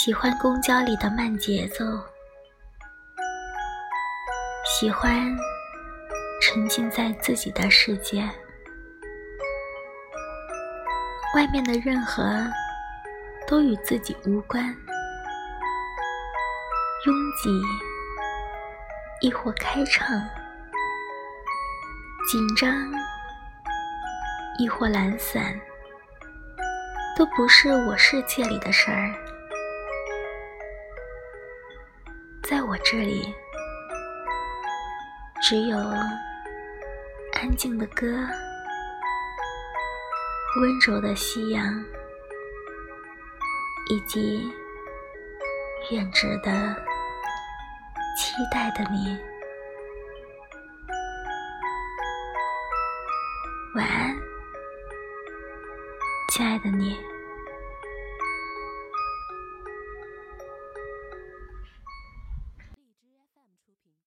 喜欢公交里的慢节奏，喜欢沉浸在自己的世界，外面的任何都与自己无关，拥挤亦或开畅，紧张亦或懒散，都不是我世界里的事儿。在我这里，只有安静的歌、温柔的夕阳，以及远执的期待的你。晚安，亲爱的你。